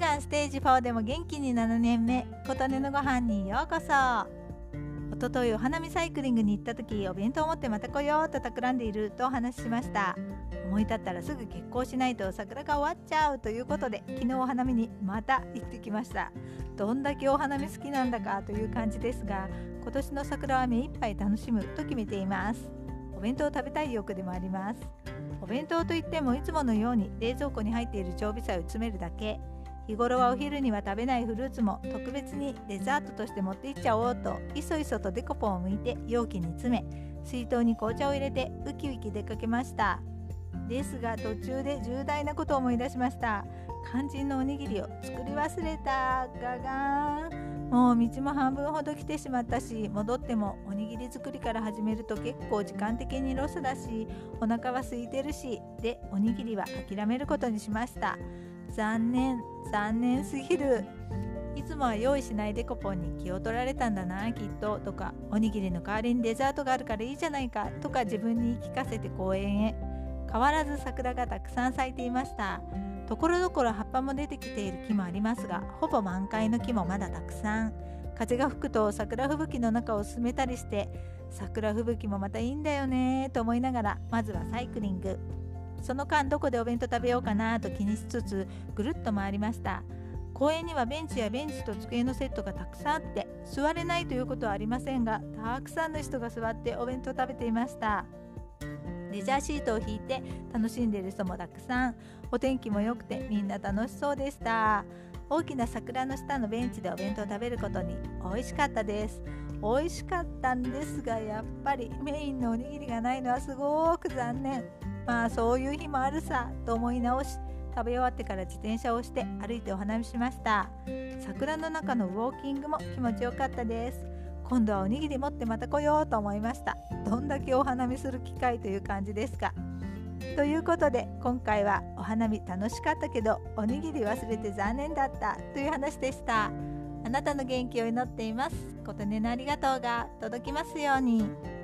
間ステージ4でも元気に7年目琴音のご飯にようこそ。おとといお花見サイクリングに行った時お弁当を持ってまた来ようと企んでいるとお話ししました。思い立ったらすぐ結婚しないと桜が終わっちゃうということで昨日お花見にまた行ってきました。どんだけお花見好きなんだかという感じですが今年の桜は目いっぱい楽しむと決めています。お弁当を食べたい欲でもあります。お弁当といってもいつものように冷蔵庫に入っている常備菜を詰めるだけ。日頃はお昼には食べないフルーツも特別にデザートとして持っていっちゃおうといそいそとデコポンを剥いて容器に詰め水筒に紅茶を入れてウキウキ出かけました。ですが途中で重大なことを思い出しました。肝心のおにぎりを作り忘れた。ガガーン。もう道も半分ほど来てしまったし戻ってもおにぎり作りから始めると結構時間的にロスだしお腹は空いてるしでおにぎりは諦めることにしました。残念残念すぎる。いつもは用意しないデコポンに気を取られたんだなきっと。とかおにぎりの代わりにデザートがあるからいいじゃないか。とか自分に言い聞かせて公園へ。変わらず桜がたくさん咲いていました。ところどころ葉っぱも出てきている木もありますがほぼ満開の木もまだたくさん。風が吹くと桜吹雪の中を進めたりして桜吹雪もまたいいんだよねと思いながらまずはサイクリングその間どこでお弁当食べようかなと気にしつつぐるっと回りました。公園にはベンチやベンチと机のセットがたくさんあって座れないということはありませんがたくさんの人が座ってお弁当食べていました。レジャーシートを引いて楽しんでいる人もたくさん。お天気も良くてみんな楽しそうでした。大きな桜の下のベンチでお弁当を食べることに美味しかったです。美味しかったんですがやっぱりメインのおにぎりがないのはすごく残念。まあそういう日もあるさと思い直し食べ終わってから自転車をして歩いてお花見しました。桜の中のウォーキングも気持ちよかったです。今度はおにぎり持ってまた来ようと思いました。どんだけお花見する機会という感じですか。ということで今回はお花見楽しかったけどおにぎり忘れて残念だった。という話でした。あなたの元気を祈っています。琴音のありがとうが届きますように。